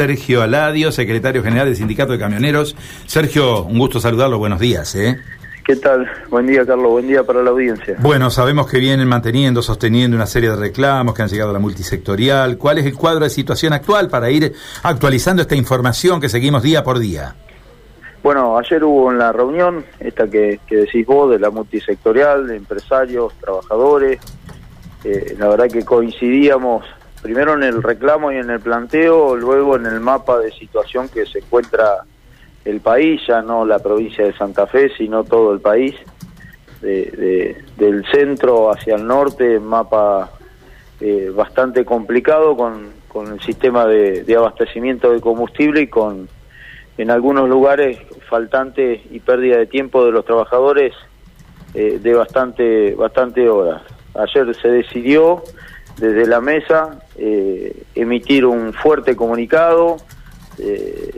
Sergio Aladio, secretario general del Sindicato de Camioneros. Sergio, un gusto saludarlo, buenos días. ¿eh? ¿Qué tal? Buen día, Carlos. Buen día para la audiencia. Bueno, sabemos que vienen manteniendo, sosteniendo una serie de reclamos que han llegado a la multisectorial. ¿Cuál es el cuadro de situación actual para ir actualizando esta información que seguimos día por día? Bueno, ayer hubo en la reunión, esta que, decís vos, de la multisectorial, de empresarios, trabajadores. Eh, la verdad que coincidíamos primero en el reclamo y en el planteo, luego en el mapa de situación que se encuentra el país, ya no la provincia de Santa Fe, sino todo el país, del centro hacia el norte, mapa eh, bastante complicado con, el sistema de, abastecimiento de combustible y con en algunos lugares faltante y pérdida de tiempo de los trabajadores eh, de bastante, bastante horas. Ayer se decidió desde la mesa eh, emitir un fuerte comunicado, eh,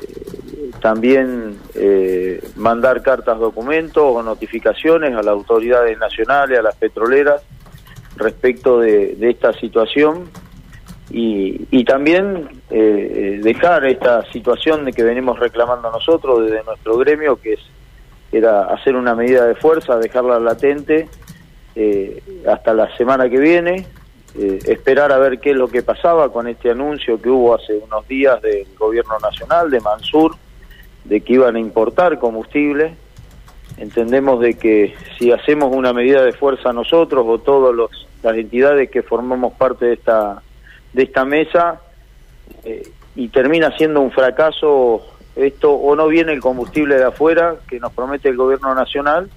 también eh, mandar cartas documentos o notificaciones a las autoridades nacionales, a las petroleras, respecto de, esta situación y, también dejar esta situación de que venimos reclamando nosotros desde nuestro gremio, que es era hacer una medida de fuerza, dejarla latente hasta la semana que viene, eh, esperar a ver qué es lo que pasaba con este anuncio que hubo hace unos días del gobierno nacional, de Mansur, de que iban a importar combustible. Entendemos de que si hacemos una medida de fuerza nosotros o todas las entidades que formamos parte de esta, de esta mesa, eh, y termina siendo un fracaso esto, o no viene el combustible de afuera que nos promete el gobierno nacional,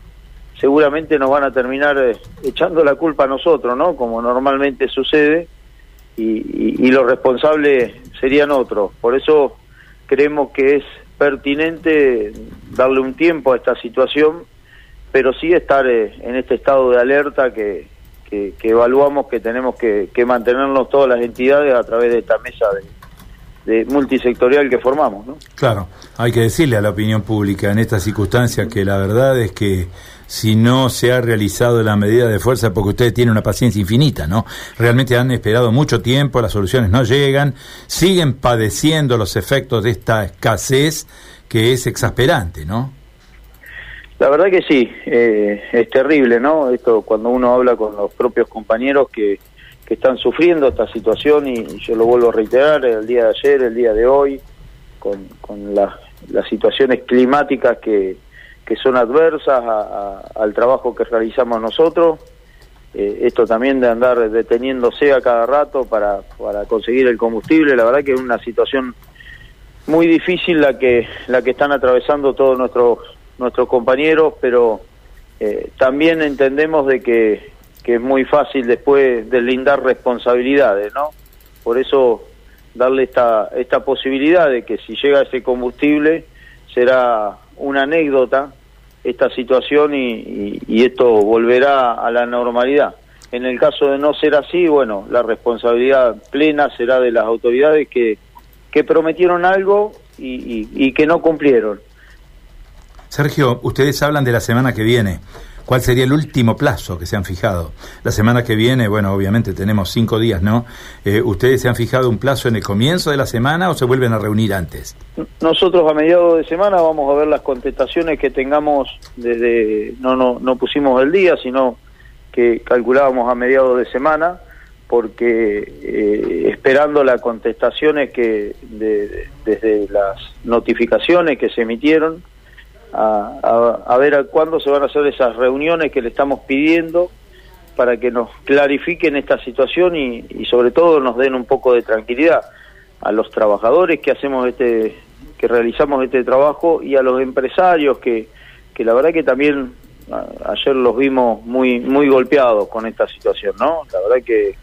seguramente nos van a terminar eh, echando la culpa a nosotros, ¿no? Como normalmente sucede, y, los responsables serían otros. Por eso creemos que es pertinente darle un tiempo a esta situación, pero sí estar eh, en este estado de alerta que, que, evaluamos que tenemos que, que, mantenernos todas las entidades a través de esta mesa de, de multisectorial que formamos. ¿no? Claro, hay que decirle a la opinión pública en esta circunstancia que la verdad es que si no se ha realizado la medida de fuerza porque ustedes tienen una paciencia infinita, ¿no? Realmente han esperado mucho tiempo, las soluciones no llegan, siguen padeciendo los efectos de esta escasez que es exasperante, ¿no? La verdad que sí, eh, es terrible, ¿no? Esto cuando uno habla con los propios compañeros que, que están sufriendo esta situación y, yo lo vuelvo a reiterar, el día de ayer, el día de hoy, con, con las situaciones climáticas que, que son adversas al trabajo que realizamos nosotros. Eh, esto también de andar deteniéndose a cada rato para, para conseguir el combustible, la verdad que es una situación muy difícil la que la que están atravesando todos nuestros nuestros compañeros, pero eh, también entendemos de que, que es muy fácil después deslindar responsabilidades, ¿no? Por eso darle esta esta posibilidad de que si llega ese combustible será una anécdota esta situación y, esto volverá a la normalidad. En el caso de no ser así, bueno, la responsabilidad plena será de las autoridades que, que prometieron algo y, y que no cumplieron. Sergio, ustedes hablan de la semana que viene. ¿Cuál sería el último plazo que se han fijado? La semana que viene, bueno, obviamente tenemos cinco días, ¿no? Eh, ¿Ustedes se han fijado un plazo en el comienzo de la semana o se vuelven a reunir antes? Nosotros a mediados de semana vamos a ver las contestaciones que tengamos desde, no, no, no pusimos el día, sino que calculábamos a mediados de semana, porque eh, esperando las contestaciones que desde las notificaciones que se emitieron, a, ver a cuándo se van a hacer esas reuniones que le estamos pidiendo para que nos clarifiquen esta situación y, sobre todo nos den un poco de tranquilidad a los trabajadores que hacemos este que realizamos este trabajo y a los empresarios que, que la verdad que también ayer los vimos muy muy golpeados con esta situación no la verdad que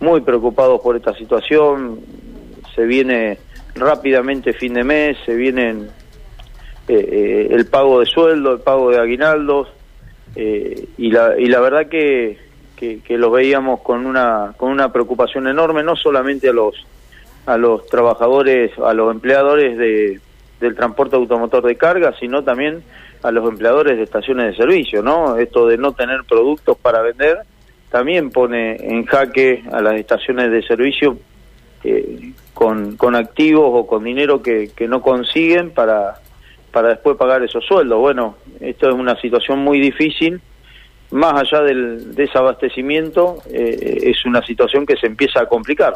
muy preocupados por esta situación. Se viene rápidamente fin de mes se vienen eh, eh, el pago de sueldo, el pago de aguinaldos, eh, y, la, y la verdad que, que, lo veíamos con una, con una preocupación enorme, no solamente a los, a los trabajadores, a los empleadores de, del transporte automotor de carga, sino también a los empleadores de estaciones de servicio, ¿no? Esto de no tener productos para vender también pone en jaque a las estaciones de servicio con, con activos o con dinero que, que no consiguen para, para después pagar esos sueldos. Bueno, esto es una situación muy difícil. Más allá del desabastecimiento, eh, es una situación que se empieza a complicar.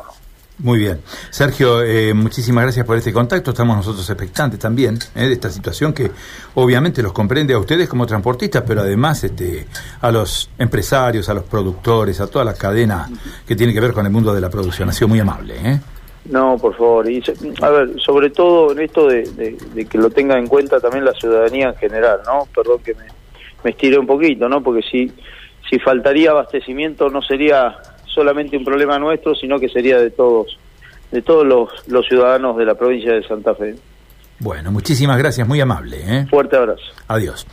Muy bien. Sergio, eh, muchísimas gracias por este contacto. Estamos nosotros expectantes también eh, de esta situación que obviamente los comprende a ustedes como transportistas, pero además este, a los empresarios, a los productores, a toda la cadena que tiene que ver con el mundo de la producción. Ha sido muy amable. ¿eh? No, por favor. Y, a ver, sobre todo en esto de, de, que lo tenga en cuenta también la ciudadanía en general, ¿no? Perdón que me, me estiré un poquito, ¿no? Porque si, si faltaría abastecimiento no sería solamente un problema nuestro, sino que sería de todos, de todos los, los ciudadanos de la provincia de Santa Fe. Bueno, muchísimas gracias, muy amable. ¿eh? Fuerte abrazo. Adiós.